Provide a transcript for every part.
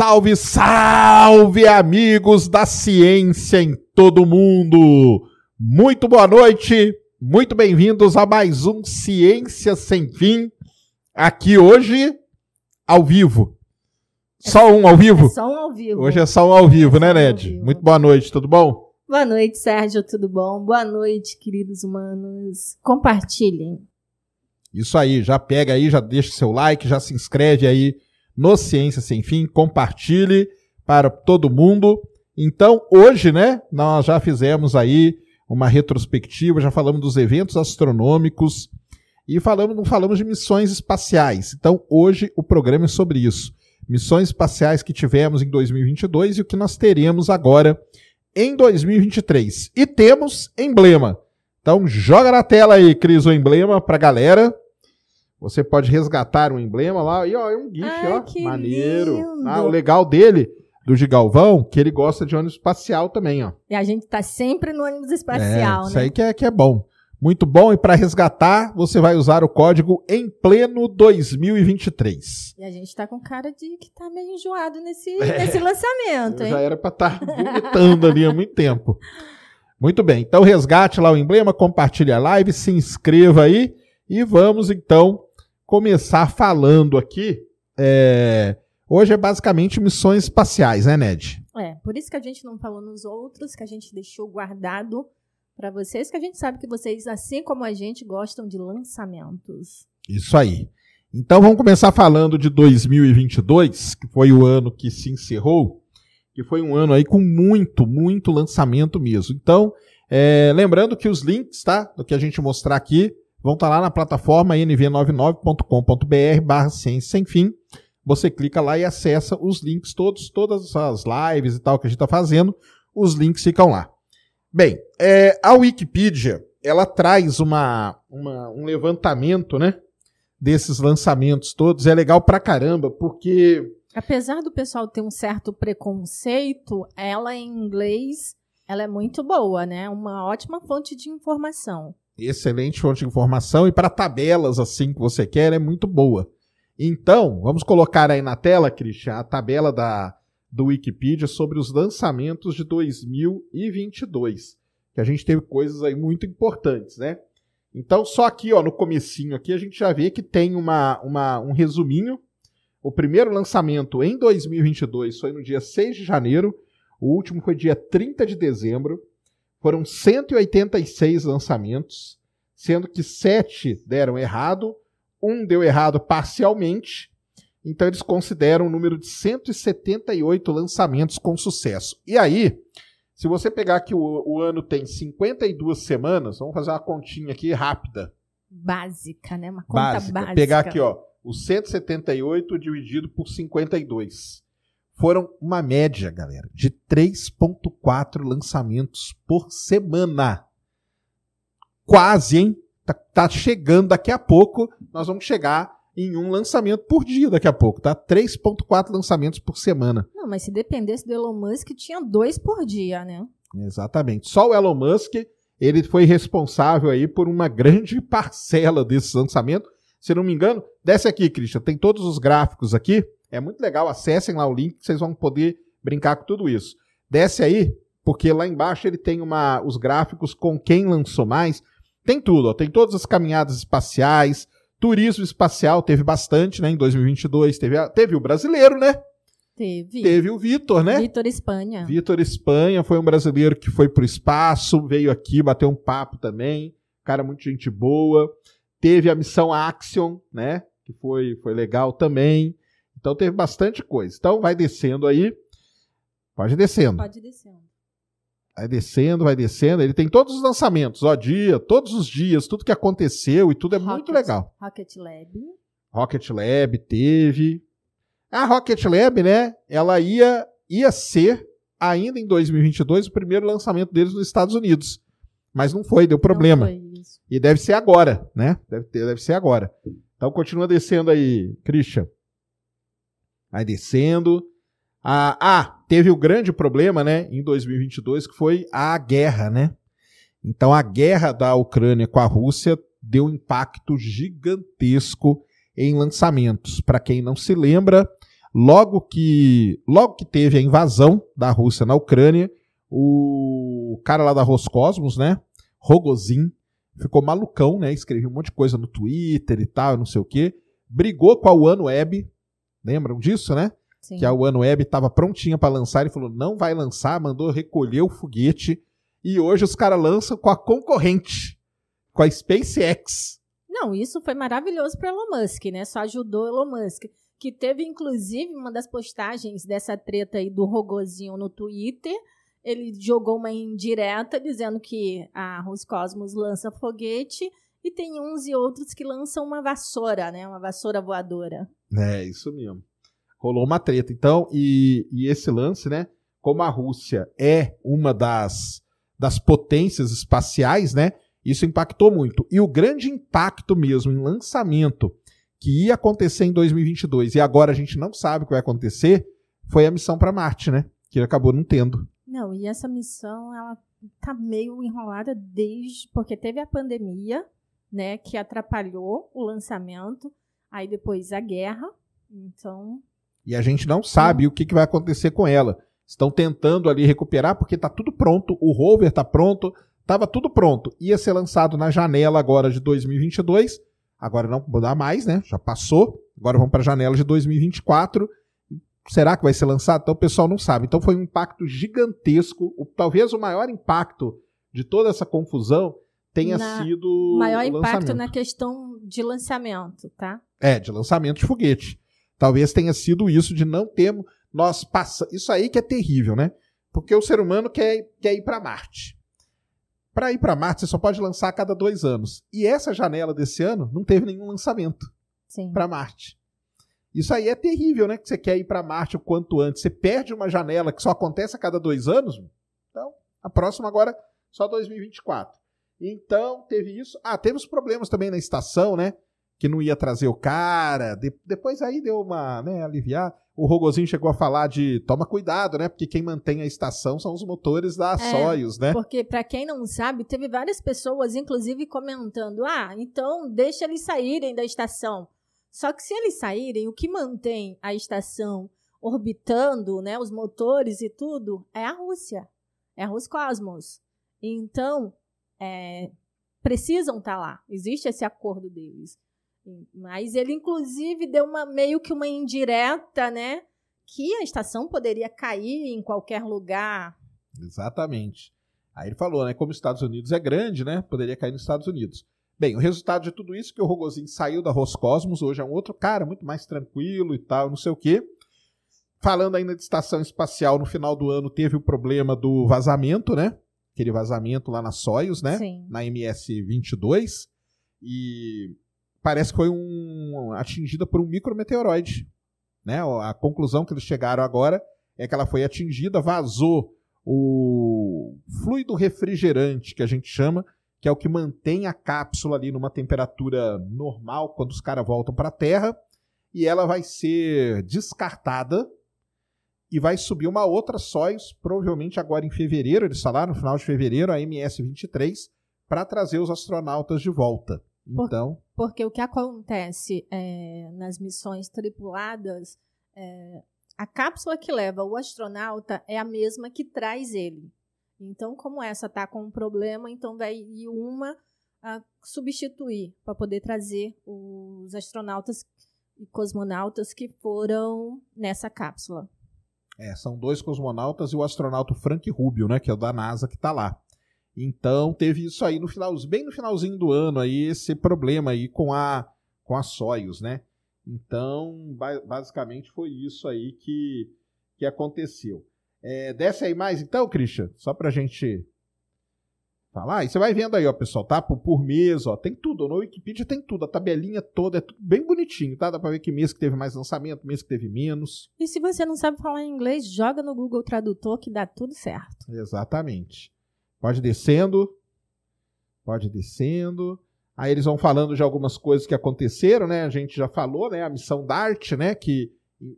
Salve, salve, amigos da ciência em todo mundo! Muito boa noite, muito bem-vindos a mais um Ciência Sem Fim, aqui hoje, ao vivo. Só um ao vivo? É só um ao vivo. Hoje é só um ao vivo, é né, Ned? Muito boa noite, tudo bom? Boa noite, Sérgio, tudo bom? Boa noite, queridos humanos. Compartilhem. Isso aí, já pega aí, já deixa seu like, já se inscreve aí no Ciência Sem Fim, compartilhe para todo mundo. Então, hoje, né, nós já fizemos aí uma retrospectiva, já falamos dos eventos astronômicos e falamos, não falamos de missões espaciais. Então, hoje o programa é sobre isso. Missões espaciais que tivemos em 2022 e o que nós teremos agora em 2023. E temos emblema. Então, joga na tela aí, Cris, o emblema para a galera. Você pode resgatar um emblema lá. E ó, é um GIF, Ai, ó. Maneiro. Lindo. Ah, o legal dele, do Gigalvão, que ele gosta de ônibus espacial também, ó. E a gente tá sempre no ônibus espacial, é, né? Isso aí que é, que é bom. Muito bom. E para resgatar, você vai usar o código em pleno 2023. E a gente tá com cara de que tá meio enjoado nesse, é, nesse lançamento, hein? Já era para estar tá vomitando ali há muito tempo. Muito bem. Então resgate lá o emblema, compartilhe a live, se inscreva aí e vamos então começar falando aqui. É, hoje é basicamente missões espaciais, né, Ned? É, por isso que a gente não falou nos outros, que a gente deixou guardado para vocês, que a gente sabe que vocês, assim como a gente, gostam de lançamentos. Isso aí. Então vamos começar falando de 2022, que foi o ano que se encerrou, que foi um ano aí com muito, muito lançamento mesmo. Então, é, lembrando que os links, tá, do que a gente mostrar aqui, vão estar tá lá na plataforma nv99.com.br barra ciência sem fim. Você clica lá e acessa os links todos, todas as lives e tal que a gente está fazendo, os links ficam lá. Bem, é, a Wikipedia, ela traz uma, uma, um levantamento, né, desses lançamentos todos. É legal pra caramba, porque... Apesar do pessoal ter um certo preconceito, ela em inglês, ela é muito boa, né? Uma ótima fonte de informação excelente fonte de informação e para tabelas assim que você quer é muito boa. Então, vamos colocar aí na tela, Christian, a tabela da, do Wikipedia sobre os lançamentos de 2022, que a gente teve coisas aí muito importantes, né? Então, só aqui, ó, no comecinho aqui, a gente já vê que tem uma, uma, um resuminho. O primeiro lançamento em 2022 foi no dia 6 de janeiro, o último foi dia 30 de dezembro. Foram 186 lançamentos, sendo que 7 deram errado, um deu errado parcialmente. Então eles consideram um número de 178 lançamentos com sucesso. E aí, se você pegar que o, o ano tem 52 semanas, vamos fazer uma continha aqui rápida. Básica, né? Uma conta básica. básica. Pegar aqui, ó, o 178 dividido por 52 foram uma média, galera, de 3,4 lançamentos por semana. Quase, hein? Tá, tá, chegando daqui a pouco. Nós vamos chegar em um lançamento por dia daqui a pouco, tá? 3,4 lançamentos por semana. Não, mas se dependesse do Elon Musk, tinha dois por dia, né? Exatamente. Só o Elon Musk, ele foi responsável aí por uma grande parcela desses lançamentos. Se não me engano, desce aqui, Christian, tem todos os gráficos aqui. É muito legal, acessem lá o link que vocês vão poder brincar com tudo isso. Desce aí, porque lá embaixo ele tem uma, os gráficos com quem lançou mais. Tem tudo, ó, tem todas as caminhadas espaciais, turismo espacial teve bastante, né, em 2022, teve, a, teve o brasileiro, né? Teve. Teve o Vitor, né? Vitor Espanha. Vitor Espanha foi um brasileiro que foi pro espaço, veio aqui, bateu um papo também, cara muito gente boa. Teve a missão Axion, né, que foi, foi legal também. Então teve bastante coisa. Então vai descendo aí. Pode ir descendo. Pode ir descendo. Vai descendo, vai descendo. Ele tem todos os lançamentos, ó, dia, todos os dias, tudo que aconteceu e tudo é Rocket, muito legal. Rocket Lab. Rocket Lab teve. A Rocket Lab, né? Ela ia, ia ser, ainda em 2022, o primeiro lançamento deles nos Estados Unidos. Mas não foi, deu problema. Não foi e deve ser agora, né? Deve, ter, deve ser agora. Então continua descendo aí, Christian. Vai descendo. Ah, ah, teve o grande problema, né, em 2022, que foi a guerra, né? Então a guerra da Ucrânia com a Rússia deu um impacto gigantesco em lançamentos. Para quem não se lembra, Logo que, logo que teve a invasão da Rússia na Ucrânia, o cara lá da Roscosmos, né? Rogozin, ficou malucão, né? Escreveu um monte de coisa no Twitter e tal, não sei o quê. Brigou com a OneWeb. Lembram disso, né? Sim. Que a OneWeb estava prontinha para lançar e falou: não vai lançar, mandou recolher o foguete. E hoje os caras lançam com a concorrente, com a SpaceX. Não, isso foi maravilhoso para Elon Musk, né? Só ajudou Elon Musk que teve inclusive uma das postagens dessa treta aí do Rogozinho no Twitter. Ele jogou uma indireta dizendo que a Roscosmos lança foguete e tem uns e outros que lançam uma vassoura, né? Uma vassoura voadora. É, isso mesmo. Rolou uma treta. Então, e, e esse lance, né? Como a Rússia é uma das, das potências espaciais, né? Isso impactou muito. E o grande impacto mesmo em lançamento que ia acontecer em 2022 e agora a gente não sabe o que vai acontecer, foi a missão para Marte, né? Que acabou não tendo. Não, e essa missão, ela tá meio enrolada desde. Porque teve a pandemia, né? Que atrapalhou o lançamento. Aí depois a guerra. Então. E a gente não sabe o que, que vai acontecer com ela. Estão tentando ali recuperar, porque tá tudo pronto. O rover tá pronto. Tava tudo pronto. Ia ser lançado na janela agora de 2022 Agora não dá mais, né? Já passou. Agora vamos para a janela de 2024. Será que vai ser lançado? Então o pessoal não sabe. Então foi um impacto gigantesco. O, talvez o maior impacto de toda essa confusão tenha na sido. Maior impacto na questão de lançamento, tá? É, de lançamento de foguete. Talvez tenha sido isso de não termos. Nós passa... Isso aí que é terrível, né? Porque o ser humano quer, quer ir para Marte. Para ir para Marte, você só pode lançar a cada dois anos. E essa janela desse ano não teve nenhum lançamento para Marte. Isso aí é terrível, né? Que você quer ir para Marte o quanto antes. Você perde uma janela que só acontece a cada dois anos. Então, a próxima agora só 2024. Então, teve isso. Ah, teve os problemas também na estação, né? Que não ia trazer o cara. De... depois aí deu uma, né, aliviar o Rogozinho chegou a falar de toma cuidado, né? Porque quem mantém a estação são os motores da é, Soyuz, né? Porque, para quem não sabe, teve várias pessoas, inclusive, comentando: ah, então deixa eles saírem da estação. Só que se eles saírem, o que mantém a estação orbitando, né, os motores e tudo, é a Rússia, é a Roscosmos. Então, é, precisam estar tá lá. Existe esse acordo deles. Mas ele, inclusive, deu uma meio que uma indireta, né? Que a estação poderia cair em qualquer lugar. Exatamente. Aí ele falou, né? Como os Estados Unidos é grande, né? Poderia cair nos Estados Unidos. Bem, o resultado de tudo isso é que o Rogozin saiu da Roscosmos, hoje é um outro cara, muito mais tranquilo e tal, não sei o quê. Falando ainda de estação espacial, no final do ano teve o problema do vazamento, né? Aquele vazamento lá na Soyuz, né? Sim. Na MS-22. E parece que foi um, atingida por um micrometeoroide. Né? A conclusão que eles chegaram agora é que ela foi atingida, vazou o fluido refrigerante, que a gente chama, que é o que mantém a cápsula ali numa temperatura normal quando os caras voltam para a Terra, e ela vai ser descartada e vai subir uma outra Soyuz, provavelmente agora em fevereiro, eles falaram, no final de fevereiro, a MS-23, para trazer os astronautas de volta. Então, porque o que acontece é, nas missões tripuladas, é, a cápsula que leva o astronauta é a mesma que traz ele. Então, como essa está com um problema, então vai ir uma a substituir para poder trazer os astronautas e cosmonautas que foram nessa cápsula. É, são dois cosmonautas e o astronauta Frank Rubio, né, que é o da NASA que está lá. Então teve isso aí no final, bem no finalzinho do ano aí esse problema aí com a com a Soyuz, né? Então basicamente foi isso aí que que aconteceu. É, desce aí mais então, Christian, só pra gente falar. E você vai vendo aí, ó, pessoal, tá? Por, por mês, ó, tem tudo. No Wikipedia tem tudo, a tabelinha toda, é tudo bem bonitinho, tá? Dá pra ver que mês que teve mais lançamento, mês que teve menos. E se você não sabe falar inglês, joga no Google Tradutor que dá tudo certo. Exatamente. Pode descendo. Pode descendo. Aí eles vão falando de algumas coisas que aconteceram, né? A gente já falou, né? A missão DART, né? Que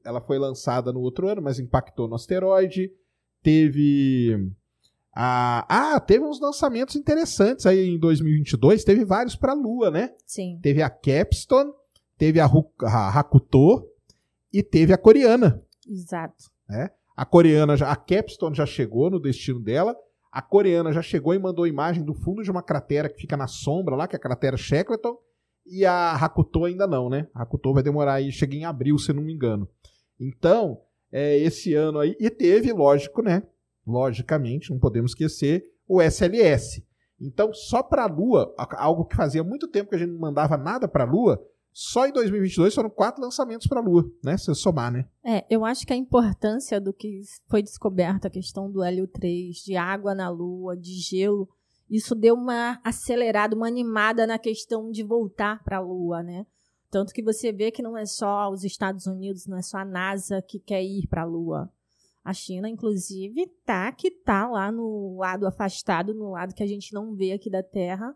ela foi lançada no outro ano, mas impactou no asteroide. Teve. A... Ah, teve uns lançamentos interessantes aí em 2022. Teve vários para a Lua, né? Sim. Teve a Capstone, teve a, a Hakuto e teve a coreana. Exato. Né? A coreana, já, a Capstone já chegou no destino dela. A coreana já chegou e mandou imagem do fundo de uma cratera que fica na sombra lá, que é a cratera Shackleton. E a Hakuto ainda não, né? A Hakuto vai demorar aí, chega em abril, se não me engano. Então, é, esse ano aí. E teve, lógico, né? Logicamente, não podemos esquecer, o SLS. Então, só para a Lua, algo que fazia muito tempo que a gente não mandava nada para a Lua, só em 2022 foram quatro lançamentos para a Lua, né? Se somar, né? É, eu acho que a importância do que foi descoberto, a questão do Hélio 3, de água na Lua, de gelo, isso deu uma acelerada, uma animada na questão de voltar para a Lua, né? Tanto que você vê que não é só os Estados Unidos, não é só a NASA que quer ir para a Lua. A China, inclusive, tá que tá lá no lado afastado, no lado que a gente não vê aqui da Terra,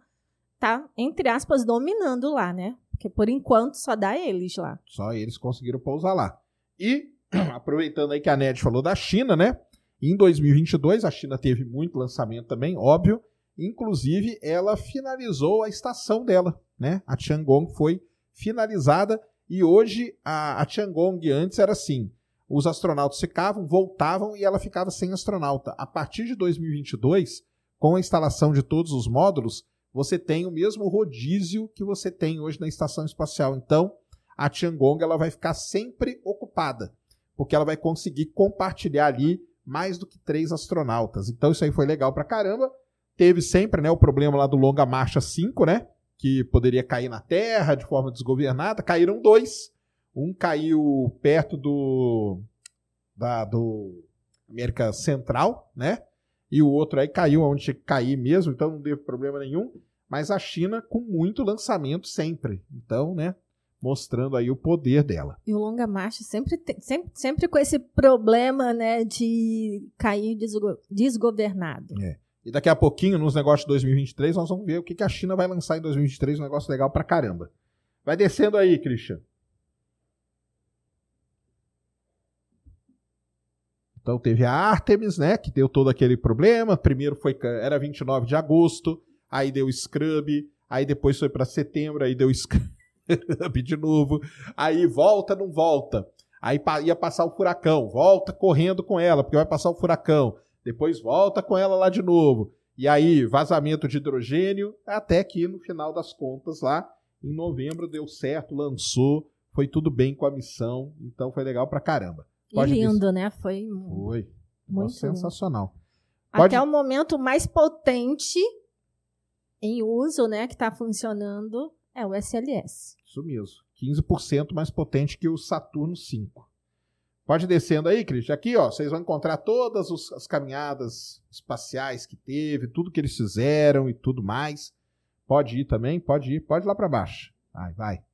tá, entre aspas, dominando lá, né? Porque por enquanto só dá eles lá. Só eles conseguiram pousar lá. E, aproveitando aí que a Ned falou da China, né? Em 2022, a China teve muito lançamento também, óbvio. Inclusive, ela finalizou a estação dela, né? A Tiangong foi finalizada e hoje a, a Tiangong antes era assim: os astronautas ficavam, voltavam e ela ficava sem astronauta. A partir de 2022, com a instalação de todos os módulos, você tem o mesmo rodízio que você tem hoje na estação espacial. Então, a Tiangong ela vai ficar sempre ocupada, porque ela vai conseguir compartilhar ali mais do que três astronautas. Então, isso aí foi legal pra caramba. Teve sempre né, o problema lá do Longa Marcha 5, né? Que poderia cair na Terra de forma desgovernada. Caíram dois. Um caiu perto do. Da, do América Central, né? E o outro aí caiu onde tinha que cair mesmo, então não teve problema nenhum mas a China com muito lançamento sempre. Então, né, mostrando aí o poder dela. E o longa marcha sempre, sempre, sempre com esse problema, né, de cair desgo desgovernado. É. E daqui a pouquinho, nos negócios de 2023, nós vamos ver o que, que a China vai lançar em 2023, um negócio legal pra caramba. Vai descendo aí, Christian. Então teve a Artemis, né, que deu todo aquele problema. Primeiro foi era 29 de agosto, aí deu scrub, aí depois foi para setembro, aí deu scrub de novo, aí volta, não volta. Aí ia passar o furacão, volta correndo com ela, porque vai passar o furacão. Depois volta com ela lá de novo. E aí, vazamento de hidrogênio, até que no final das contas, lá em novembro, deu certo, lançou, foi tudo bem com a missão, então foi legal pra caramba. Pode e lindo, né? Foi, foi. muito sensacional. Pode... Até o momento mais potente em uso, né, que está funcionando, é o SLS. Isso mesmo. 15% mais potente que o Saturno 5. Pode descendo aí, Cris. Aqui, ó, vocês vão encontrar todas os, as caminhadas espaciais que teve, tudo que eles fizeram e tudo mais. Pode ir também, pode ir, pode ir lá para baixo. Vai, vai.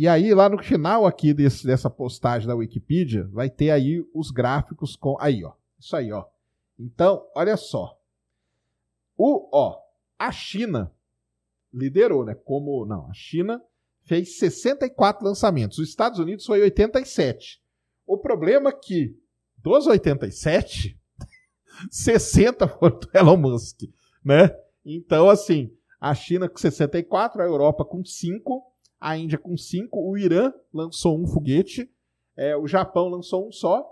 E aí, lá no final aqui desse, dessa postagem da Wikipedia, vai ter aí os gráficos com. Aí, ó. Isso aí, ó. Então, olha só. O, ó, a China liderou, né? Como não, a China fez 64 lançamentos, os Estados Unidos foi 87. O problema é que dos 87, 60 foram do Elon Musk, né? Então, assim, a China com 64, a Europa com 5, a Índia com 5, o Irã lançou um foguete, é, o Japão lançou um só,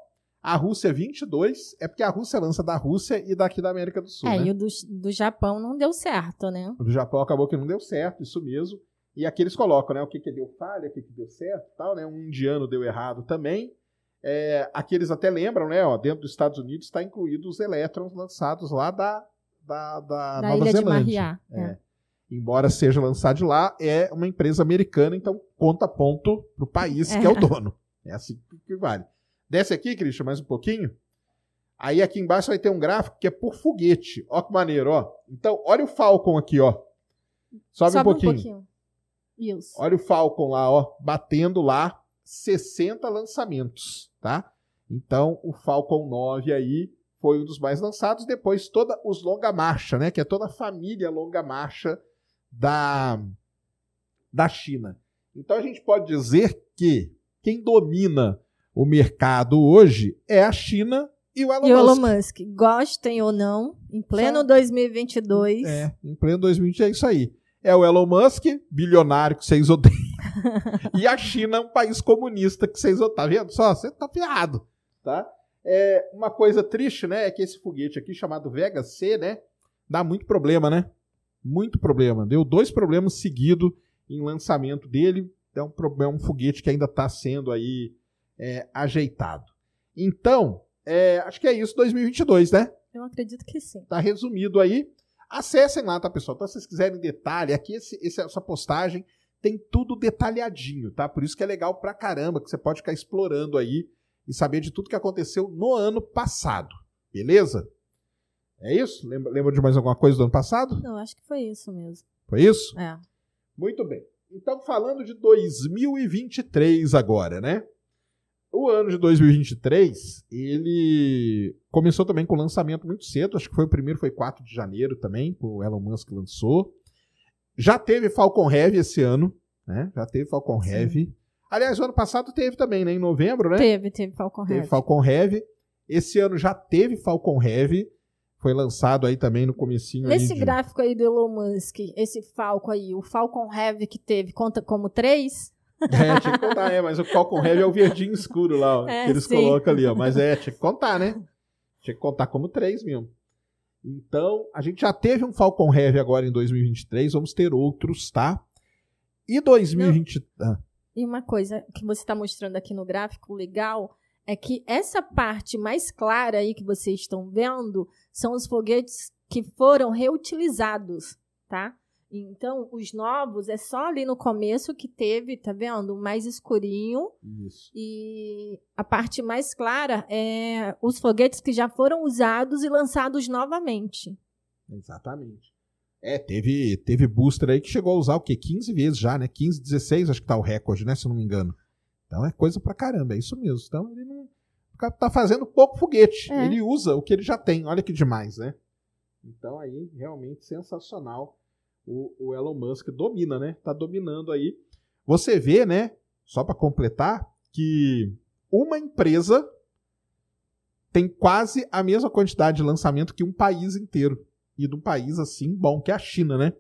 a Rússia 22, é porque a Rússia lança da Rússia e daqui da América do Sul. É, né? e o do, do Japão não deu certo, né? O do Japão acabou que não deu certo, isso mesmo. E aqui eles colocam, né? O que, que deu falha, o que, que deu certo tal, né? Um indiano deu errado também. É, aqui eles até lembram, né? Ó, dentro dos Estados Unidos está incluído os elétrons lançados lá da, da, da, da Nova Ilha Zelândia. De Mariá, é. É. Embora seja lançado de lá, é uma empresa americana, então conta ponto pro país que é o é. dono. É assim que vale. Desce aqui, Christian, mais um pouquinho. Aí aqui embaixo vai ter um gráfico que é por foguete. Ó que maneiro, ó. Então, olha o Falcon aqui, ó. Sobe, Sobe um pouquinho. Um pouquinho. Isso. Olha o Falcon lá, ó, batendo lá 60 lançamentos, tá? Então, o Falcon 9 aí foi um dos mais lançados. Depois, toda os longa marcha, né? Que é toda a família longa marcha da, da China. Então, a gente pode dizer que quem domina o mercado hoje é a China e o Elon, e Elon Musk. Gostem ou não, em pleno Só... 2022. É, em pleno 2022 é isso aí. É o Elon Musk, bilionário que vocês odeiam. e a China é um país comunista que vocês tá vendo só? Você tá ferrado, tá? É, uma coisa triste, né, é que esse foguete aqui chamado Vega C, né, dá muito problema, né? Muito problema. Deu dois problemas seguidos em lançamento dele. É um, é um foguete que ainda está sendo aí é, ajeitado. Então, é, acho que é isso 2022, né? Eu acredito que sim. Tá resumido aí. Acessem lá, tá, pessoal? Então, se vocês quiserem detalhe, aqui esse, esse, essa postagem tem tudo detalhadinho, tá? Por isso que é legal pra caramba, que você pode ficar explorando aí e saber de tudo que aconteceu no ano passado. Beleza? É isso? Lembra, lembra de mais alguma coisa do ano passado? Não, acho que foi isso mesmo. Foi isso? É. Muito bem. Então, falando de 2023 agora, né? O ano de 2023, ele começou também com lançamento muito cedo, acho que foi o primeiro, foi 4 de janeiro também, o Elon Musk lançou. Já teve Falcon Heavy esse ano, né? Já teve Falcon Sim. Heavy. Aliás, o ano passado teve também, né? Em novembro, né? Teve, teve Falcon teve Heavy. Teve Falcon Heavy. Esse ano já teve Falcon Heavy. Foi lançado aí também no comecinho Nesse de... gráfico aí do Elon Musk, esse Falcon aí, o Falcon Heavy que teve, conta como três? É, tinha que contar, é, mas o Falcon Heavy é o verdinho escuro lá, ó, é, que eles sim. colocam ali, ó. Mas é, tinha que contar, né? Tinha que contar como três mesmo. Então, a gente já teve um Falcon Heavy agora em 2023, vamos ter outros, tá? E 2020. Ah. E uma coisa que você está mostrando aqui no gráfico legal é que essa parte mais clara aí que vocês estão vendo são os foguetes que foram reutilizados, tá? Então, os novos é só ali no começo que teve, tá vendo? Mais escurinho. Isso. E a parte mais clara é os foguetes que já foram usados e lançados novamente. Exatamente. É, teve, teve booster aí que chegou a usar o quê? 15 vezes já, né? 15, 16, acho que tá o recorde, né? Se eu não me engano. Então é coisa pra caramba, é isso mesmo. Então ele não. Tá fazendo pouco foguete. É. Ele usa o que ele já tem. Olha que demais, né? Então aí, realmente sensacional o, o Elon Musk domina, né? Tá dominando aí. Você vê, né? Só para completar, que uma empresa tem quase a mesma quantidade de lançamento que um país inteiro. E de um país assim bom, que é a China, né?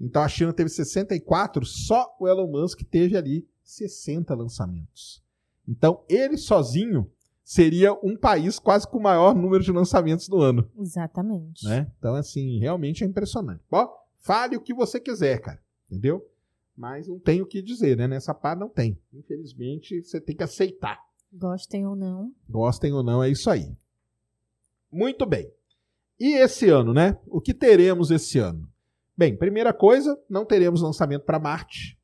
Então a China teve 64, só o Elon Musk teve ali 60 lançamentos. Então ele sozinho seria um país quase com o maior número de lançamentos no ano. Exatamente. Né? Então, assim, realmente é impressionante. Bom, Fale o que você quiser, cara. Entendeu? Mas não tem o que dizer, né? Nessa parte não tem. Infelizmente, você tem que aceitar. Gostem ou não. Gostem ou não, é isso aí. Muito bem. E esse ano, né? O que teremos esse ano? Bem, primeira coisa, não teremos lançamento para Marte,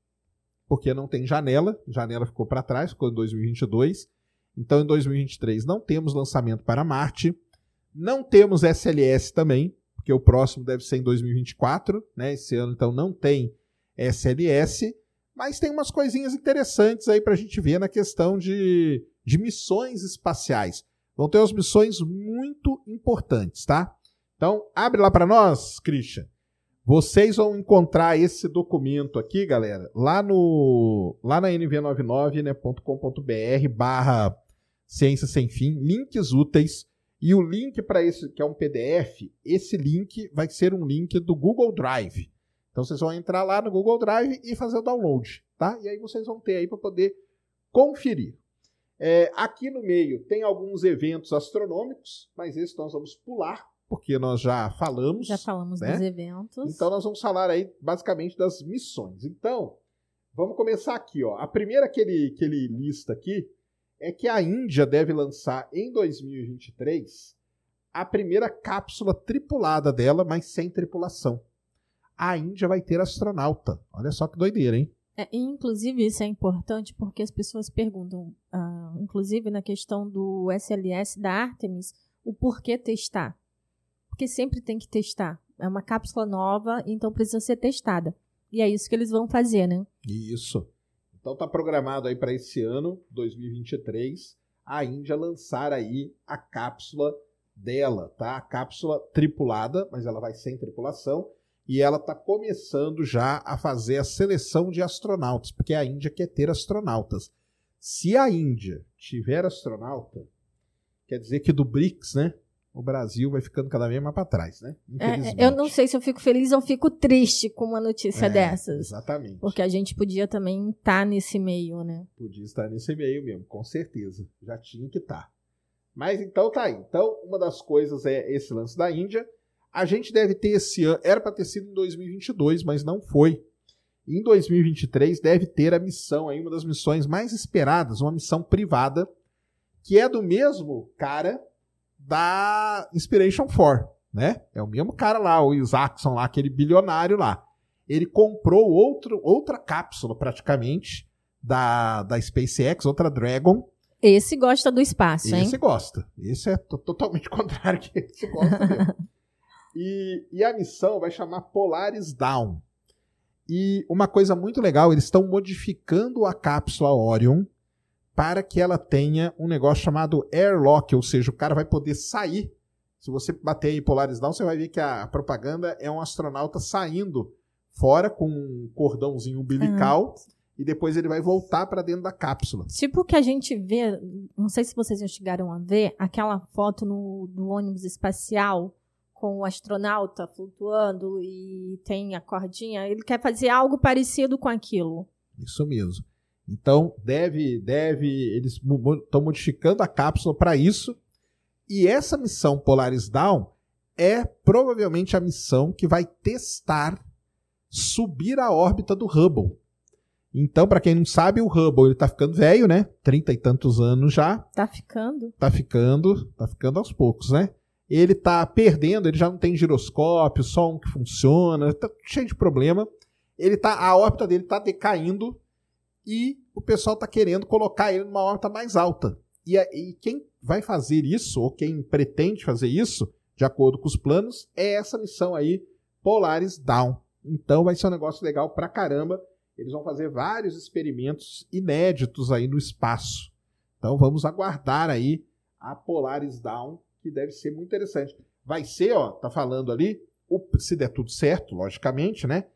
porque não tem janela. Janela ficou para trás, ficou em 2022. Então, em 2023 não temos lançamento para Marte. Não temos SLS também, porque o próximo deve ser em 2024, né? Esse ano então não tem SLS, mas tem umas coisinhas interessantes aí para a gente ver na questão de, de missões espaciais. Vão ter umas missões muito importantes, tá? Então, abre lá para nós, Christian. Vocês vão encontrar esse documento aqui, galera, lá no lá na nv99.com.br né, ciência sem fim, links úteis e o link para esse, que é um PDF, esse link vai ser um link do Google Drive. Então vocês vão entrar lá no Google Drive e fazer o download, tá? E aí vocês vão ter aí para poder conferir. É, aqui no meio tem alguns eventos astronômicos, mas esses nós vamos pular, porque nós já falamos. Já falamos né? dos eventos. Então nós vamos falar aí basicamente das missões. Então, vamos começar aqui, ó. A primeira que ele, que ele lista aqui é que a Índia deve lançar em 2023 a primeira cápsula tripulada dela, mas sem tripulação. A Índia vai ter astronauta. Olha só que doideira, hein? É, inclusive, isso é importante porque as pessoas perguntam, uh, inclusive na questão do SLS da Artemis, o porquê testar. Porque sempre tem que testar. É uma cápsula nova, então precisa ser testada. E é isso que eles vão fazer, né? Isso. Então está programado aí para esse ano, 2023, a Índia lançar aí a cápsula dela, tá? A cápsula tripulada, mas ela vai sem tripulação, e ela está começando já a fazer a seleção de astronautas, porque a Índia quer ter astronautas. Se a Índia tiver astronauta, quer dizer que do BRICS, né? O Brasil vai ficando cada vez mais para trás, né? É, eu não sei se eu fico feliz ou fico triste com uma notícia é, dessas. Exatamente. Porque a gente podia também estar tá nesse meio, né? Podia estar nesse meio mesmo, com certeza. Já tinha que estar. Tá. Mas então tá aí. Então, uma das coisas é esse lance da Índia. A gente deve ter esse ano, era para ter sido em 2022, mas não foi. Em 2023 deve ter a missão aí, uma das missões mais esperadas, uma missão privada, que é do mesmo cara da Inspiration 4, né? É o mesmo cara lá, o Isaacson lá, aquele bilionário lá. Ele comprou outro, outra cápsula praticamente da, da SpaceX, outra Dragon. Esse gosta do espaço, hein? Esse gosta. Esse é totalmente contrário que esse gosta mesmo. e, e a missão vai chamar Polaris Down. E uma coisa muito legal, eles estão modificando a cápsula Orion para que ela tenha um negócio chamado airlock, ou seja, o cara vai poder sair. Se você bater aí Polaris Down, você vai ver que a propaganda é um astronauta saindo fora com um cordãozinho umbilical uhum. e depois ele vai voltar para dentro da cápsula. Tipo que a gente vê, não sei se vocês já chegaram a ver, aquela foto no, do ônibus espacial com o astronauta flutuando e tem a cordinha, ele quer fazer algo parecido com aquilo. Isso mesmo. Então, deve, deve, eles estão modificando a cápsula para isso. E essa missão Polaris Down é provavelmente a missão que vai testar subir a órbita do Hubble. Então, para quem não sabe, o Hubble ele tá ficando velho, né? Trinta e tantos anos já. Tá ficando. Tá ficando, tá ficando aos poucos, né? ele está perdendo, ele já não tem giroscópio, só um que funciona, está cheio de problema. Ele tá, a órbita dele está decaindo e o pessoal está querendo colocar ele numa órbita mais alta. E, e quem vai fazer isso, ou quem pretende fazer isso, de acordo com os planos, é essa missão aí, Polaris Down. Então vai ser um negócio legal pra caramba. Eles vão fazer vários experimentos inéditos aí no espaço. Então vamos aguardar aí a Polaris Down que deve ser muito interessante. Vai ser, ó, tá falando ali, se der tudo certo, logicamente, né?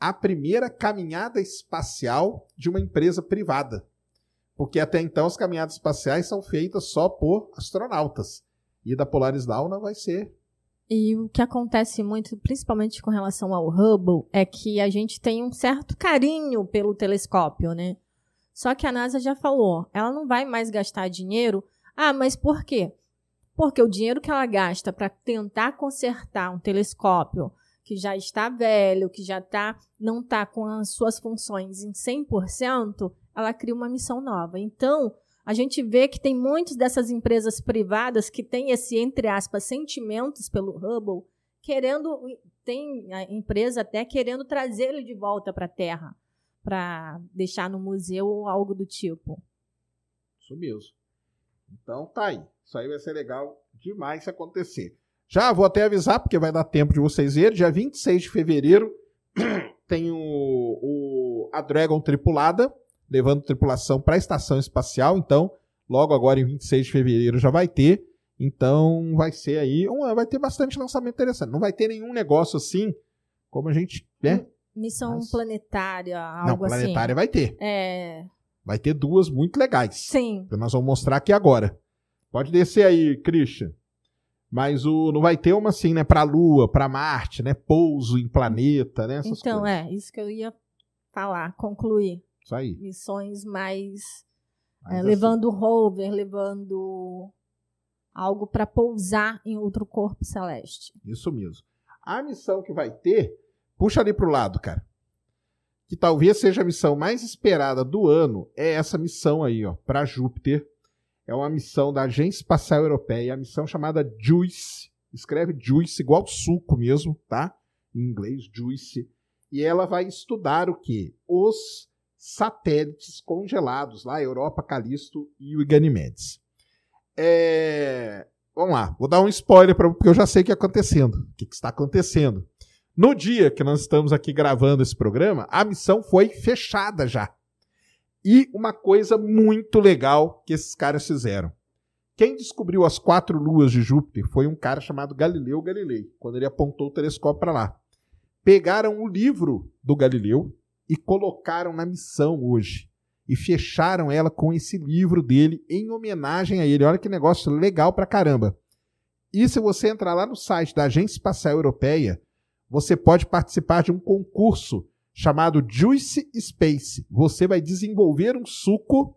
A primeira caminhada espacial de uma empresa privada. Porque até então as caminhadas espaciais são feitas só por astronautas. E da Polaris Dawn vai ser e o que acontece muito, principalmente com relação ao Hubble, é que a gente tem um certo carinho pelo telescópio, né? Só que a NASA já falou, ela não vai mais gastar dinheiro. Ah, mas por quê? Porque o dinheiro que ela gasta para tentar consertar um telescópio que já está velho, que já tá, não está com as suas funções em 100%, ela cria uma missão nova. Então, a gente vê que tem muitas dessas empresas privadas que têm esse, entre aspas, sentimentos pelo Hubble, querendo, tem a empresa até querendo trazê-lo de volta para a Terra, para deixar no museu ou algo do tipo. Isso mesmo. Então tá aí. Isso aí vai ser legal demais se acontecer. Já vou até avisar, porque vai dar tempo de vocês verem. Dia 26 de fevereiro tem o, o, a Dragon tripulada, levando tripulação para a estação espacial. Então, logo agora em 26 de fevereiro já vai ter. Então, vai ser aí. Um, vai ter bastante lançamento interessante. Não vai ter nenhum negócio assim, como a gente. Né? Missão Mas... planetária, algo Não, planetária assim. vai ter. É. Vai ter duas muito legais. Sim. Que nós vamos mostrar aqui agora. Pode descer aí, Christian. Mas o, não vai ter uma assim, né, pra Lua, pra Marte, né? Pouso em planeta, né? Essas então, coisas. é, isso que eu ia falar, concluir. Isso aí. Missões mais. É, assim. levando rover, levando algo para pousar em outro corpo celeste. Isso mesmo. A missão que vai ter, puxa ali pro lado, cara que talvez seja a missão mais esperada do ano, é essa missão aí, ó, para Júpiter. É uma missão da Agência Espacial Europeia, a missão chamada JUICE. Escreve JUICE igual suco mesmo, tá? Em inglês, JUICE. E ela vai estudar o quê? Os satélites congelados lá, Europa, Calisto e o Ganymedes. É... Vamos lá, vou dar um spoiler pra... porque eu já sei o que está acontecendo. O que, que está acontecendo? No dia que nós estamos aqui gravando esse programa, a missão foi fechada já. E uma coisa muito legal que esses caras fizeram. Quem descobriu as quatro luas de Júpiter foi um cara chamado Galileu Galilei, quando ele apontou o telescópio para lá. Pegaram o livro do Galileu e colocaram na missão hoje. E fecharam ela com esse livro dele em homenagem a ele. Olha que negócio legal pra caramba. E se você entrar lá no site da Agência Espacial Europeia, você pode participar de um concurso chamado Juice Space. Você vai desenvolver um suco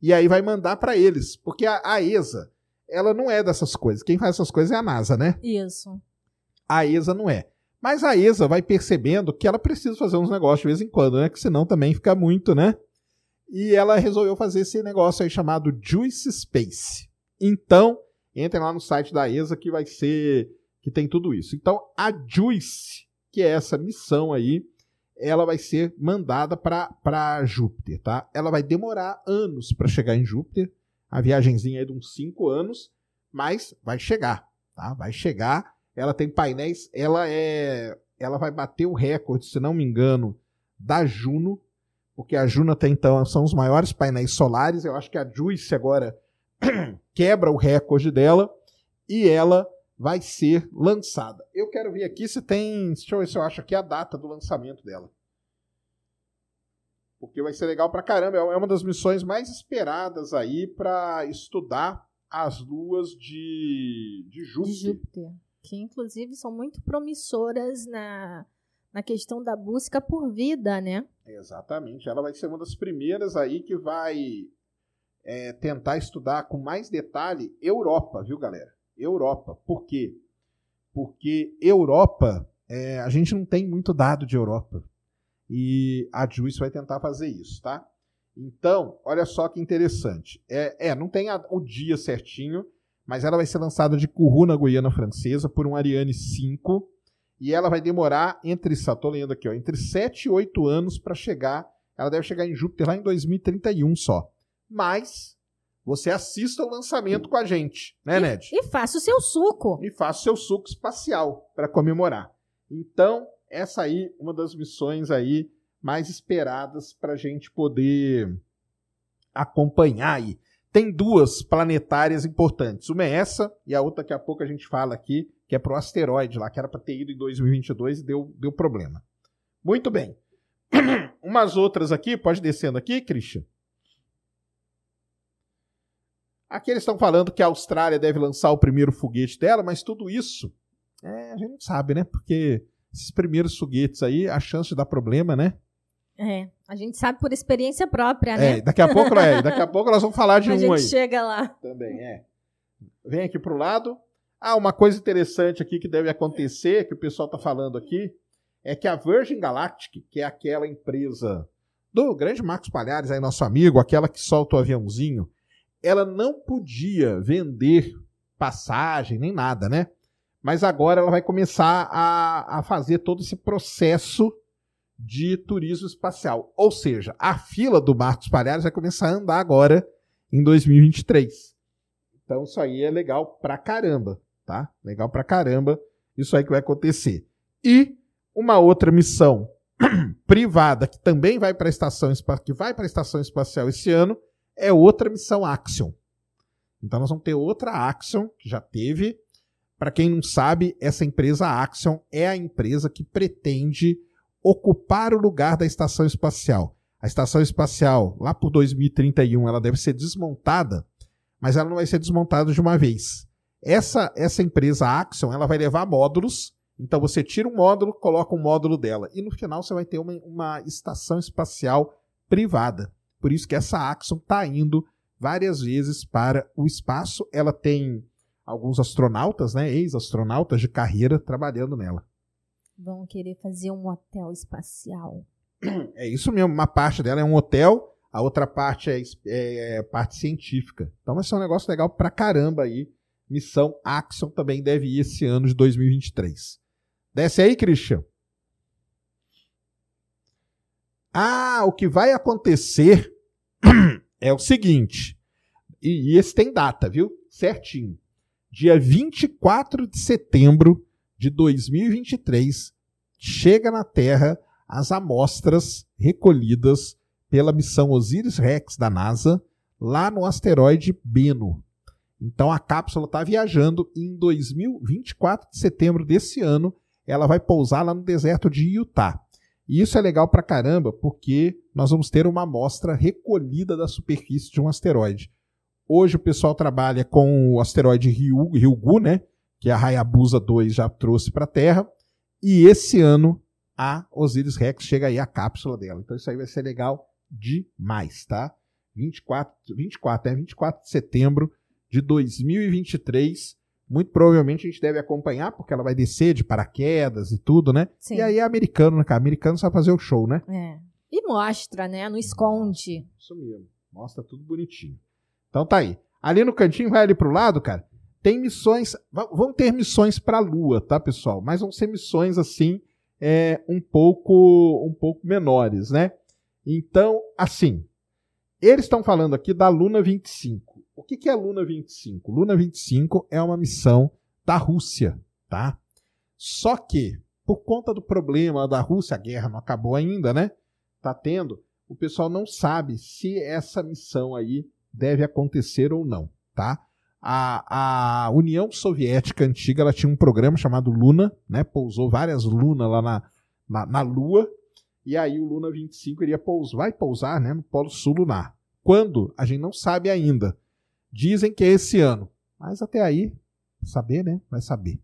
e aí vai mandar para eles, porque a, a, ESA, ela não é dessas coisas. Quem faz essas coisas é a NASA, né? Isso. A ESA não é. Mas a ESA vai percebendo que ela precisa fazer uns negócios de vez em quando, né? Que senão também fica muito, né? E ela resolveu fazer esse negócio aí chamado Juice Space. Então, entrem lá no site da ESA que vai ser que tem tudo isso. Então, a Juice, que é essa missão aí, ela vai ser mandada para Júpiter, tá? Ela vai demorar anos para chegar em Júpiter. A viagemzinha é de uns 5 anos, mas vai chegar, tá? Vai chegar. Ela tem painéis, ela é ela vai bater o recorde, se não me engano, da Juno, porque a Juno até então são os maiores painéis solares. Eu acho que a Juice agora quebra o recorde dela e ela vai ser lançada. Eu quero ver aqui se tem. Deixa eu ver se eu acho aqui a data do lançamento dela. Porque vai ser legal pra caramba. É uma das missões mais esperadas aí para estudar as luas de, de Júpiter. De Júpiter. Que inclusive são muito promissoras na, na questão da busca por vida, né? Exatamente. Ela vai ser uma das primeiras aí que vai é, tentar estudar com mais detalhe Europa, viu, galera? Europa. Por quê? Porque Europa, é, a gente não tem muito dado de Europa. E a Juice vai tentar fazer isso, tá? Então, olha só que interessante. É, é não tem a, o dia certinho, mas ela vai ser lançada de Kourou na Guiana Francesa por um Ariane 5. E ela vai demorar entre, só lendo aqui, ó, entre 7 e 8 anos para chegar. Ela deve chegar em Júpiter lá em 2031 só. Mas você assista o lançamento com a gente, né, Ned? E, faça o seu suco. E faça o seu suco espacial para comemorar. Então, essa aí, uma das missões aí mais esperadas para a gente poder acompanhar aí. Tem duas planetárias importantes. Uma é essa e a outra daqui a pouco a gente fala aqui, que é para o asteroide lá, que era para ter ido em 2022 e deu, deu problema. Muito bem. Umas outras aqui, pode descendo aqui, Christian. Aqui eles estão falando que a Austrália deve lançar o primeiro foguete dela, mas tudo isso é, a gente não sabe, né? Porque esses primeiros foguetes aí, a chance de dar problema, né? É, a gente sabe por experiência própria, né? É, daqui a pouco, é, daqui a pouco nós vamos falar de a um gente aí. chega lá. Também, é. Vem aqui pro lado. Ah, uma coisa interessante aqui que deve acontecer, que o pessoal tá falando aqui, é que a Virgin Galactic, que é aquela empresa do grande Marcos Palhares, aí nosso amigo, aquela que solta o aviãozinho, ela não podia vender passagem nem nada, né? Mas agora ela vai começar a, a fazer todo esse processo de turismo espacial. Ou seja, a fila do Marcos Palhares vai começar a andar agora em 2023. Então isso aí é legal pra caramba, tá? Legal pra caramba isso aí que vai acontecer. E uma outra missão privada que também vai para a estação que vai para a estação espacial esse ano é outra missão Axion. Então nós vamos ter outra Axion, que já teve. Para quem não sabe, essa empresa Axion é a empresa que pretende ocupar o lugar da estação espacial. A estação espacial, lá por 2031, ela deve ser desmontada, mas ela não vai ser desmontada de uma vez. Essa, essa empresa Axion, ela vai levar módulos, então você tira um módulo, coloca um módulo dela, e no final você vai ter uma, uma estação espacial privada. Por isso que essa Axon está indo várias vezes para o espaço. Ela tem alguns astronautas, né, ex-astronautas de carreira trabalhando nela. Vão querer fazer um hotel espacial. É isso mesmo. Uma parte dela é um hotel, a outra parte é, é, é parte científica. Então vai ser um negócio legal pra caramba aí. Missão Axion também deve ir esse ano de 2023. Desce aí, Christian. Ah, o que vai acontecer é o seguinte. E, e esse tem data, viu? Certinho. Dia 24 de setembro de 2023, chega na Terra as amostras recolhidas pela missão Osiris-Rex da NASA lá no asteroide Bennu. Então a cápsula está viajando e em 2024 de setembro desse ano ela vai pousar lá no deserto de Utah. E isso é legal pra caramba, porque nós vamos ter uma amostra recolhida da superfície de um asteroide. Hoje o pessoal trabalha com o asteroide Ryugu, né? Que a Hayabusa 2 já trouxe para a Terra. E esse ano a Osiris Rex chega aí a cápsula dela. Então isso aí vai ser legal demais, tá? 24, 24, é 24 de setembro de 2023. Muito provavelmente a gente deve acompanhar, porque ela vai descer de paraquedas e tudo, né? Sim. E aí é americano, né, cara? Americano sabe fazer o show, né? É. E mostra, né? Não esconde. Isso mesmo. Mostra tudo bonitinho. Então tá aí. Ali no cantinho, vai ali pro lado, cara. Tem missões. Vão ter missões pra Lua, tá, pessoal? Mas vão ser missões assim, é, um pouco, um pouco menores, né? Então, assim, eles estão falando aqui da Luna 25. O que, que é a Luna 25? Luna 25 é uma missão da Rússia, tá? Só que, por conta do problema da Rússia, a guerra não acabou ainda, né? Tá tendo, o pessoal não sabe se essa missão aí deve acontecer ou não, tá? A, a União Soviética antiga ela tinha um programa chamado Luna, né? Pousou várias lunas lá na, na, na Lua, e aí o Luna 25 iria pousar, vai pousar né, no Polo Sul Lunar. Quando? A gente não sabe ainda. Dizem que é esse ano. Mas até aí, saber, né? Vai saber.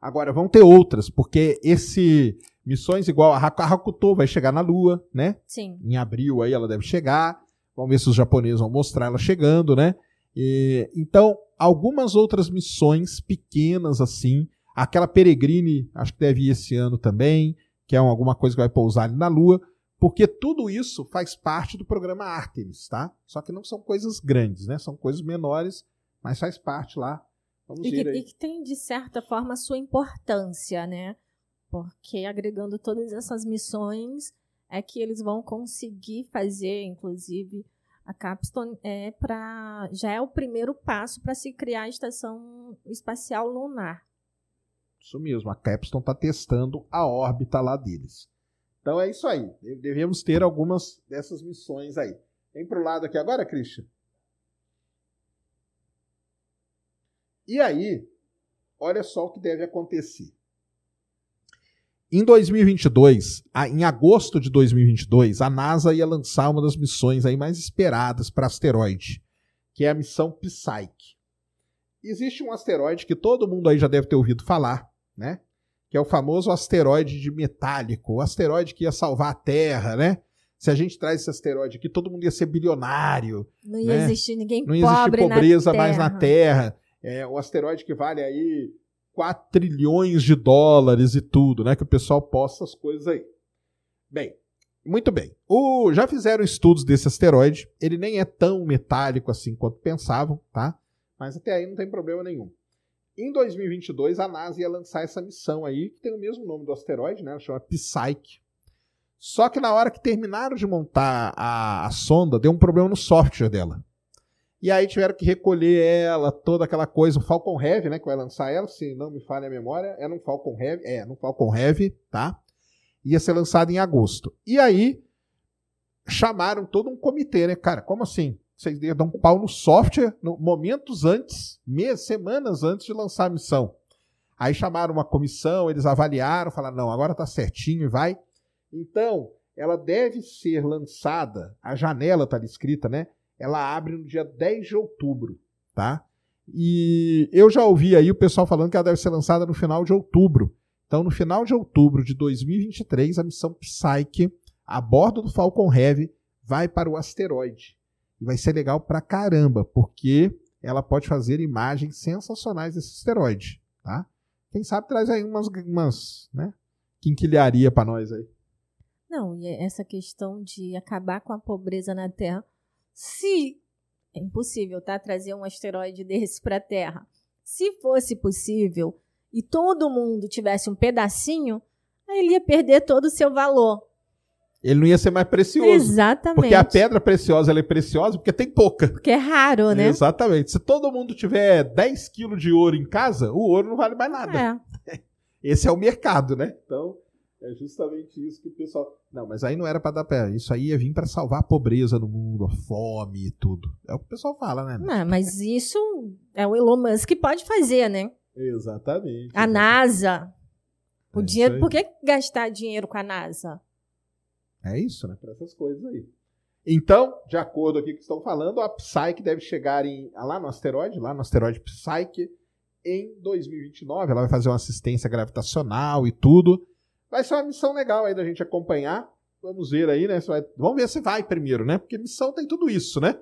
Agora, vão ter outras, porque esse missões igual a Haku- a Hakuto vai chegar na Lua, né? Sim. Em abril aí ela deve chegar. Vamos ver se os japoneses vão mostrar ela chegando, né? E, então, algumas outras missões pequenas assim. Aquela Peregrine, acho que deve ir esse ano também, que é um- alguma coisa que vai pousar ali na Lua. Porque tudo isso faz parte do programa Artemis, tá? Só que não são coisas grandes, né? São coisas menores, mas faz parte lá. Vamos E que, e que tem, de certa forma, a sua importância, né? Porque agregando todas essas missões é que eles vão conseguir fazer, inclusive, a Capstone é para já é o primeiro passo para se criar a estação espacial lunar. Isso mesmo, a Capstone está testando a órbita lá deles. Então é isso aí. De- Devemos ter algumas dessas missões aí. Vem pro lado aqui agora, Christian. E aí, olha só o que deve acontecer. Em 2022, a- em agosto de 2022, a NASA ia lançar uma das missões aí mais esperadas para asteroide, que é a missão Psyche. Existe um asteroide que todo mundo aí já deve ter ouvido falar, né? Que é o famoso asteroide de metálico, o asteroide que ia salvar a Terra, né? Se a gente traz esse asteroide aqui, todo mundo ia ser bilionário, Não ia Né? existir ninguém não ia existir pobre pobreza na mais na Terra. É um asteroide que vale aí 4 trilhões de dólares e tudo, né? Que o pessoal posta as coisas aí. Bem, muito bem. O, já fizeram estudos desse asteroide. Ele nem é tão metálico assim quanto pensavam, tá? Mas até aí não tem problema nenhum. Em 2022, a NASA ia lançar essa missão aí, que tem o mesmo nome do asteroide, né? Chama Psyche. Só que na hora que terminaram de montar a, a sonda, deu um problema no software dela. E aí tiveram que recolher ela, toda aquela coisa. O Falcon Heavy, né? Que vai lançar ela, se não me falha a memória, é no Falcon Heavy. É, no Falcon Heavy, tá? Ia ser lançado em agosto. E aí chamaram todo um comitê, né? Cara, como assim? Vocês iam dar um pau no software no, momentos antes, meses, semanas antes de lançar a missão. Aí chamaram uma comissão, eles avaliaram, falaram, não, agora tá certinho e vai. Então, ela deve ser lançada, a janela tá ali escrita, né? Ela abre no dia 10 de outubro, tá? E eu já ouvi aí o pessoal falando que ela deve ser lançada no final de outubro. Então, no final de outubro de 2023, a missão Psyche, a bordo do Falcon Heavy, vai para o asteroide. E vai ser legal pra caramba, porque ela pode fazer imagens sensacionais desse asteroide, tá? Quem sabe traz aí umas, umas né, quinquilharia pra nós aí. Não, e essa questão de acabar com a pobreza na Terra, se é impossível, tá? Trazer um asteroide desse para a Terra. Se fosse possível e todo mundo tivesse um pedacinho, aí ele ia perder todo o seu valor. Ele não ia ser mais precioso. Exatamente. Porque a pedra preciosa ela é preciosa porque tem pouca. Porque é raro, né? Exatamente. Se todo mundo tiver 10 quilos de ouro em casa, o ouro não vale mais nada. É. Esse é o mercado, né? Então, é justamente isso que o pessoal. Não, mas aí não era pra dar pé. Isso aí ia vir pra salvar a pobreza no mundo, a fome e tudo. É o que o pessoal fala, né? Não, mas isso é o Elon Musk que pode fazer, né? Exatamente. A NASA. O É dinheiro, por que gastar dinheiro com a NASA? É isso, né? Para essas coisas aí. Então, de acordo aqui com o que estão falando, a Psyche deve chegar em, lá no asteroide, lá no asteroide Psyche, em 2029. Ela vai fazer uma assistência gravitacional e tudo. Vai ser uma missão legal aí da gente acompanhar. Vamos ver aí, né? Vai... Vamos ver se vai primeiro, né? Porque missão tem tudo isso, né?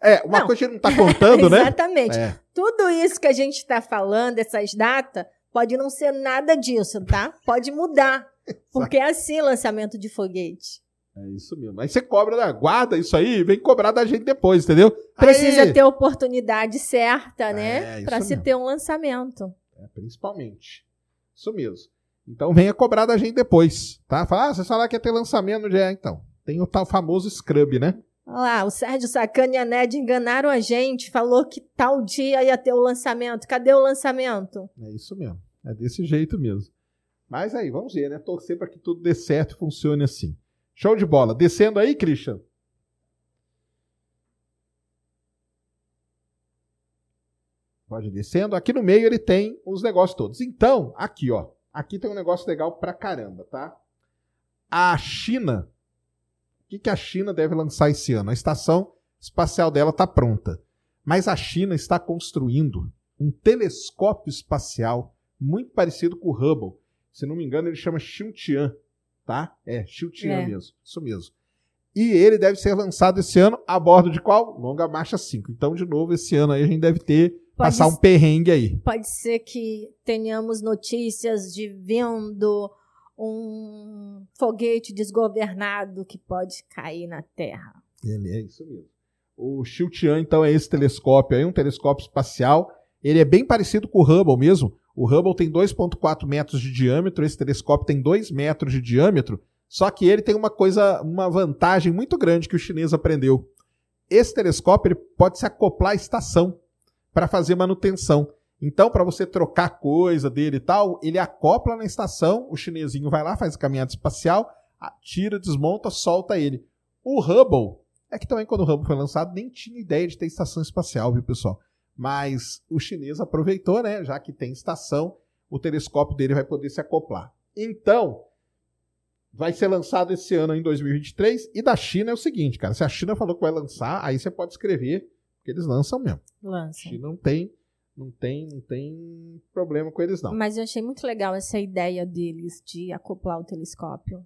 É, uma não. coisa que a gente não está contando, né? Exatamente. É. Tudo isso que a gente está falando, essas datas, pode não ser nada disso, tá? Pode mudar. Porque é assim lançamento de foguete. É isso mesmo. Aí você cobra, né? guarda isso aí vem cobrar da gente depois, entendeu? Precisa aí... ter oportunidade certa, né? É, para se ter um lançamento. É, principalmente. Isso mesmo. Então venha cobrar da gente depois, tá? Fala, ah, você falar que ia ter lançamento dia. É, então, tem o tal famoso Scrub, né? Olha lá, o Sérgio Sacana e a Ned enganaram a gente, falou que tal dia ia ter o lançamento. Cadê o lançamento? É isso mesmo. É desse jeito mesmo. Mas aí, vamos ver, né? Torcer para que tudo dê certo e funcione assim. Show de bola. Descendo aí, Christian. Pode ir descendo. Aqui no meio ele tem os negócios todos. Então, aqui, ó. Aqui tem um negócio legal pra caramba, tá? A China. O que, que a China deve lançar esse ano? A estação espacial dela está pronta. Mas a China está construindo um telescópio espacial muito parecido com o Hubble. Se não me engano, ele chama Xiutian tá? É, Chutian é. mesmo, isso mesmo. E ele deve ser lançado esse ano a bordo de qual? Longa Marcha 5. Então, de novo, esse ano aí a gente deve ter, pode passar um perrengue aí. Pode ser que tenhamos notícias de vindo um foguete desgovernado que pode cair na Terra. Ele é isso mesmo. O Xiutian, então, é esse telescópio aí, um telescópio espacial. Ele é bem parecido com o Hubble mesmo. O Hubble tem 2,4 metros de diâmetro, esse telescópio tem 2 metros de diâmetro, só que ele tem uma coisa, uma vantagem muito grande que o chinês aprendeu. Esse telescópio ele pode se acoplar à estação para fazer manutenção. Então, para você trocar coisa dele e tal, ele acopla na estação, o chinesinho vai lá, faz a caminhada espacial, tira, desmonta, solta ele. O Hubble, é que também quando o Hubble foi lançado, nem tinha ideia de ter estação espacial, viu, pessoal? Mas o chinês aproveitou, né? Já que tem estação, o telescópio dele vai poder se acoplar. Então, vai ser lançado esse ano em 2023. E da China é o seguinte, cara. Se a China falou que vai lançar, aí você pode escrever, que eles lançam mesmo. Lançam. China não tem, não tem, não tem problema com eles, não. Mas eu achei muito legal essa ideia deles de acoplar o telescópio.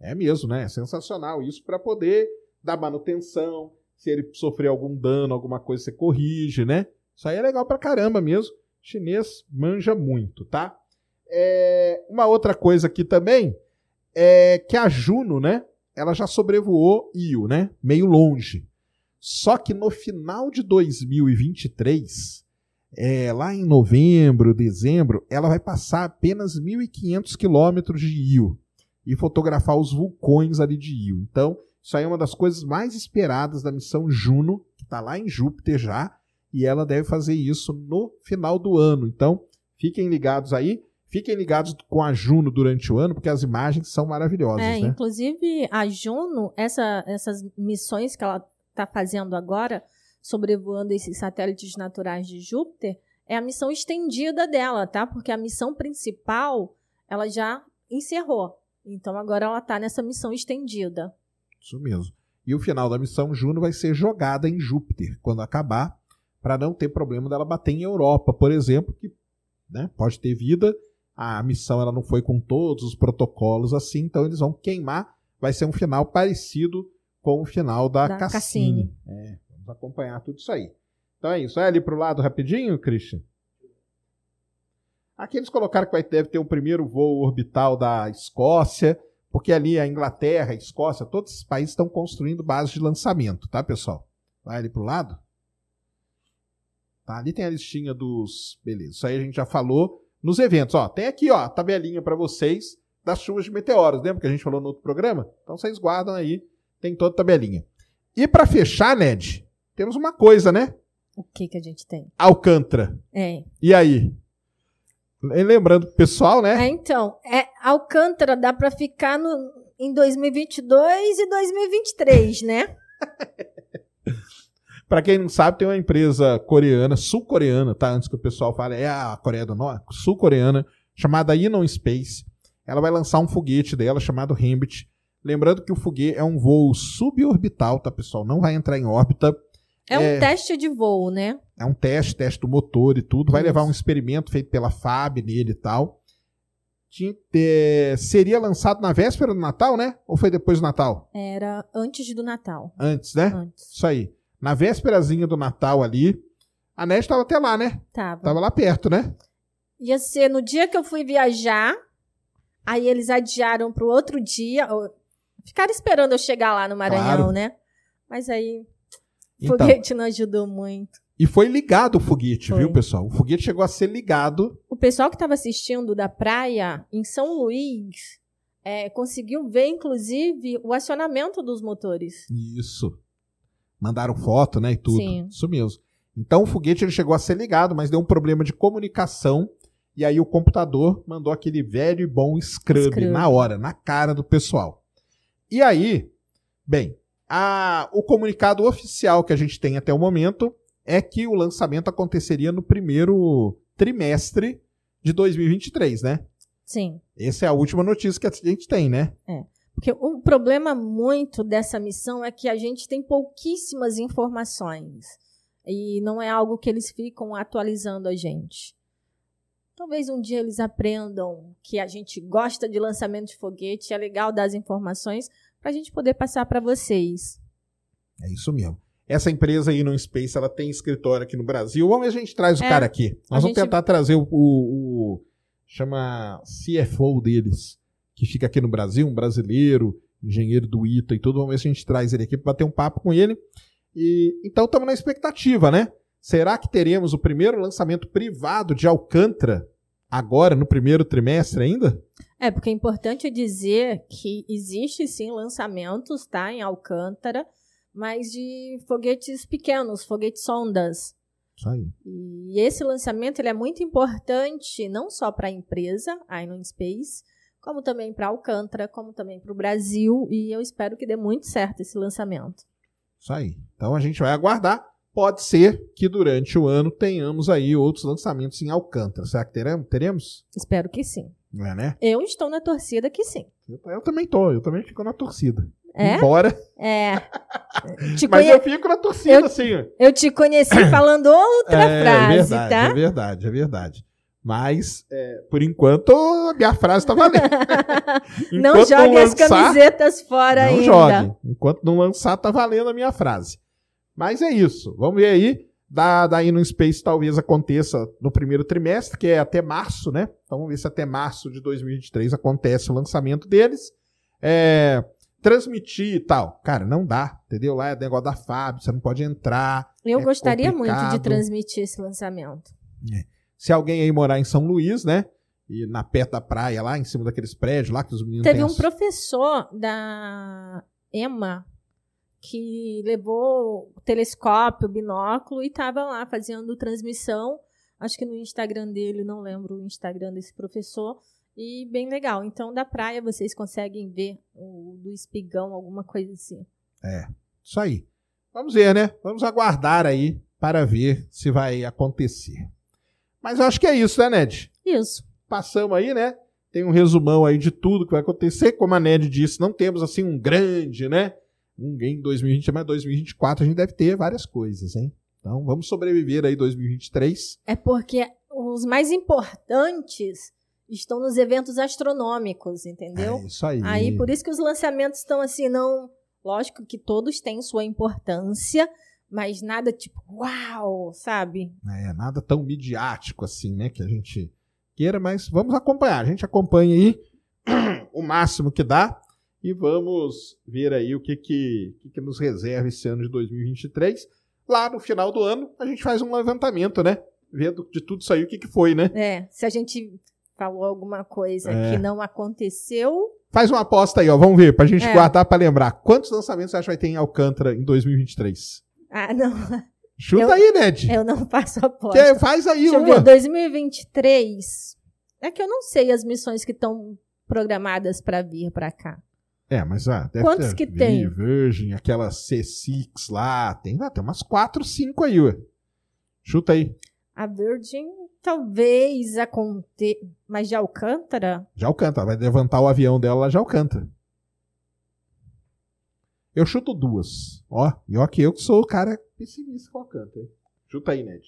É mesmo, né? É sensacional isso para poder dar manutenção. Se ele sofrer algum dano, alguma coisa, você corrige, né? Isso aí é legal pra caramba mesmo. Chinês manja muito, tá? É, uma outra coisa aqui também é que a Juno, né? Ela já sobrevoou Io, né? Meio longe. Só que no final de 2023, é, lá em novembro, dezembro, ela vai passar apenas 1.500 quilômetros de Io e fotografar os vulcões ali de Io. Então, isso aí é uma das coisas mais esperadas da missão Juno, que está lá em Júpiter já, e ela deve fazer isso no final do ano. Então, fiquem ligados aí. Fiquem ligados com a Juno durante o ano, porque as imagens são maravilhosas. É, né? inclusive a Juno, essa, essas missões que ela está fazendo agora, sobrevoando esses satélites naturais de Júpiter, é a missão estendida dela, tá? Porque a missão principal ela já encerrou. Então agora ela está nessa missão estendida. Isso mesmo. E o final da missão Juno vai ser jogada em Júpiter. Quando acabar, para não ter problema dela bater em Europa, por exemplo, que né, pode ter vida. A missão ela não foi com todos os protocolos assim, então eles vão queimar. Vai ser um final parecido com o final da, da Cassini. Cassini. É, vamos acompanhar tudo isso aí. Então é isso. Vai ali para o lado rapidinho, Christian. Aqui eles colocaram que vai, deve ter o primeiro voo orbital da Escócia, porque ali a Inglaterra, a Escócia, todos esses países estão construindo bases de lançamento, tá, pessoal? Vai ali para o lado. Tá? Ali tem a listinha dos. Beleza, isso aí a gente já falou nos eventos. Ó, tem aqui ó, a tabelinha para vocês das chuvas de meteoros. Lembra que a gente falou no outro programa? Então vocês guardam aí, tem toda a tabelinha. E para fechar, Ned, temos uma coisa, né? O que que a gente tem? Alcântara. É. E aí? Lembrando pro pessoal, né? É, então, é, Alcântara dá para ficar no, em 2022 e 2023, né? Para quem não sabe, tem uma empresa coreana, sul-coreana, tá? Antes que o pessoal fale, é a Coreia do Norte, sul-coreana, chamada Inon Space. Ela vai lançar um foguete dela chamado Rembit Lembrando que o foguete é um voo suborbital, tá, pessoal? Não vai entrar em órbita. É, um teste de voo, né? É um teste, teste do motor e tudo. Vai Isso. levar um experimento feito pela FAB nele e tal. Tinha, é, seria lançado na véspera do Natal, né? Ou foi depois do Natal? Era antes do Natal. Antes, né? Antes. Isso aí. Na vésperazinha do Natal ali. A NET tava até lá, né? Tava. Tava lá perto, né? Ia ser no dia que eu fui viajar. Aí eles adiaram pro outro dia. Ficaram esperando eu chegar lá no Maranhão, Claro. né? Mas aí o Então, foguete não ajudou muito. e foi ligado o foguete, Foi. viu, pessoal? O foguete chegou a ser ligado. O pessoal que estava assistindo da praia em São Luís é, conseguiu ver, inclusive, o acionamento dos motores. Isso. Mandaram foto, né, e tudo. Sim. Isso mesmo. Então o foguete ele chegou a ser ligado, mas deu um problema de comunicação. E aí o computador mandou aquele velho e bom scrub, Scrub. na hora, na cara do pessoal. E aí, bem, a- o comunicado oficial que a gente tem até o momento é que o lançamento aconteceria no primeiro trimestre de 2023, né? Sim. Essa é a última notícia que a gente tem, né? Porque o problema muito dessa missão é que a gente tem pouquíssimas informações. E não é algo que eles ficam atualizando a gente. Talvez um dia eles aprendam que a gente gosta de lançamento de foguete, é legal dar as informações para a gente poder passar para vocês. É isso mesmo. Essa empresa aí no Space, ela tem escritório aqui no Brasil. Vamos ver se a gente traz o É, cara aqui. Nós vamos gente- tentar trazer o, o- o- chama CFO deles, que fica aqui no Brasil, um brasileiro, engenheiro do ITA e tudo. Vamos ver se a gente traz ele aqui para bater um papo com ele. E então estamos na expectativa, né? Será que teremos o primeiro lançamento privado de Alcântara agora no primeiro trimestre ainda? É, porque é importante dizer que existe sim lançamentos, tá, em Alcântara, mas de foguetes pequenos, foguetes sondas. Isso aí. E esse lançamento ele é muito importante não só para a empresa, a Inon Space, como também para Alcântara, como também para o Brasil, e eu espero que dê muito certo esse lançamento. Isso aí. Então a gente vai aguardar. Pode ser que durante o ano tenhamos aí outros lançamentos em Alcântara. Será que teremos? teremos? Espero que sim. É, né? Eu estou na torcida que sim. Eu, eu também tô, eu também fico na torcida. É? Embora, É. Mas eu fico na torcida, Eu- assim. Eu te conheci falando outra é, frase, verdade, tá? é verdade, é verdade. Mas, é, por enquanto, a minha frase tá valendo. não jogue as lançar, camisetas fora Não ainda. jogue. Enquanto não lançar, tá valendo a minha frase. Mas é isso. Vamos ver aí. Da, daí no Space talvez aconteça no primeiro trimestre, que é até março, né? Então vamos ver se até março de 2023 acontece o lançamento deles. É, transmitir e tal. Cara, não dá, entendeu? Lá é negócio da FAB, você não pode entrar. Eu É gostaria muito de complicado. transmitir esse lançamento. Se alguém aí morar em São Luís, né? E na perto da praia, lá em cima daqueles prédios lá que os meninos Teve um as- professor da EMA que levou o telescópio, o binóculo e estava lá fazendo transmissão. Acho que no Instagram dele, não lembro o Instagram desse professor. E bem legal. Então, da praia vocês conseguem ver o do espigão, alguma coisa assim. Isso aí. Vamos ver, né? Vamos aguardar aí para ver se vai acontecer. Mas eu acho que é isso, né, Ned? Isso. Passamos aí, né? Tem um resumão aí de tudo que vai acontecer. Como a Ned disse, não temos assim um grande, né? Um em 2020, mas 2024 a gente deve ter várias coisas, hein? Então vamos sobreviver aí 2023. É porque os mais importantes estão nos eventos astronômicos, entendeu? É isso aí. Aí, por isso que os lançamentos estão assim, não. Lógico que todos têm sua importância, mas nada tipo, uau, sabe? É, nada tão midiático assim, né? Que a gente queira, mas vamos acompanhar. A gente acompanha aí o máximo que dá e vamos ver aí o que que, que que nos reserva esse ano de 2023. Lá no final do ano, a gente faz um levantamento, né? Vendo de tudo isso aí o que, que foi, né? É, se a gente falou alguma coisa É. que não aconteceu, Faz uma aposta aí, ó. Vamos ver, pra gente É. guardar pra lembrar. Quantos lançamentos você acha que vai ter em Alcântara em 2023? Ah, não, Chuta Eu- aí, Ned. eu não faço aposta. faz aí Deixa eu uma. ver, 2023. É que eu não sei as missões que estão programadas para vir para cá. É, mas ah, deve Quantos ter que Vi, tem? Virgin, aquela C6 lá, tem, ah, tem umas 4, 5 aí, ué. Chuta aí. A Virgin talvez aconteça, mas de Alcântara? Já Alcântara, vai levantar o avião dela lá de Alcântara. Eu chuto duas. Ó, e ó que eu que sou o cara pessimista com a canta. Hein? Chuta aí, Ned.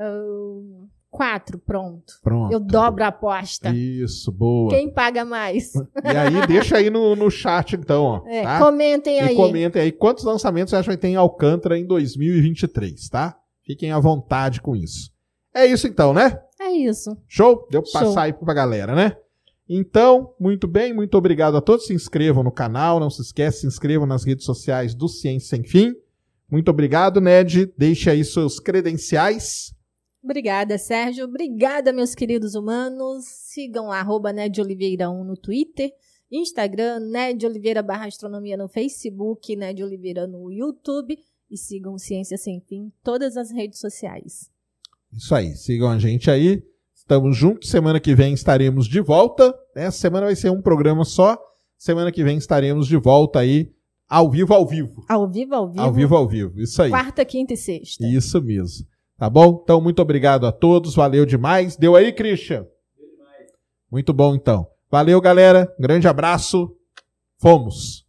Uh, quatro, pronto. Pronto. Eu dobro a aposta. Isso, boa. Quem paga mais? E aí, deixa aí no, no chat, então, ó. É, tá? Comentem aí. E comentem aí quantos lançamentos você acha que tem em Alcântara em 2023, tá? Fiquem à vontade com isso. É isso então, né? É isso. Show? Deu pra Show. passar aí pra galera, né? Então, muito bem, muito obrigado a todos. Se inscrevam no canal, não se esqueça, se inscrevam nas redes sociais do Ciência Sem Fim. Muito obrigado, Ned. Deixe aí seus credenciais. Obrigada, Sérgio. Obrigada, meus queridos humanos. Sigam arroba Ned Oliveira 1 no Twitter, Instagram, Ned Oliveira barra Astronomia no Facebook, Ned Oliveira no YouTube. E sigam Ciência Sem Fim em todas as redes sociais. Isso aí, sigam a gente aí. Estamos juntos. Semana que vem estaremos de volta. Essa semana vai ser um programa só. Semana que vem estaremos de volta aí, ao vivo, ao vivo. Ao vivo, ao vivo. Ao vivo, ao vivo. Isso aí. Quarta, quinta e sexta. Isso mesmo. Tá bom? Então, muito obrigado a todos. Valeu demais. Deu aí, Christian? Muito bom, então. Valeu, galera. Um grande abraço. Fomos.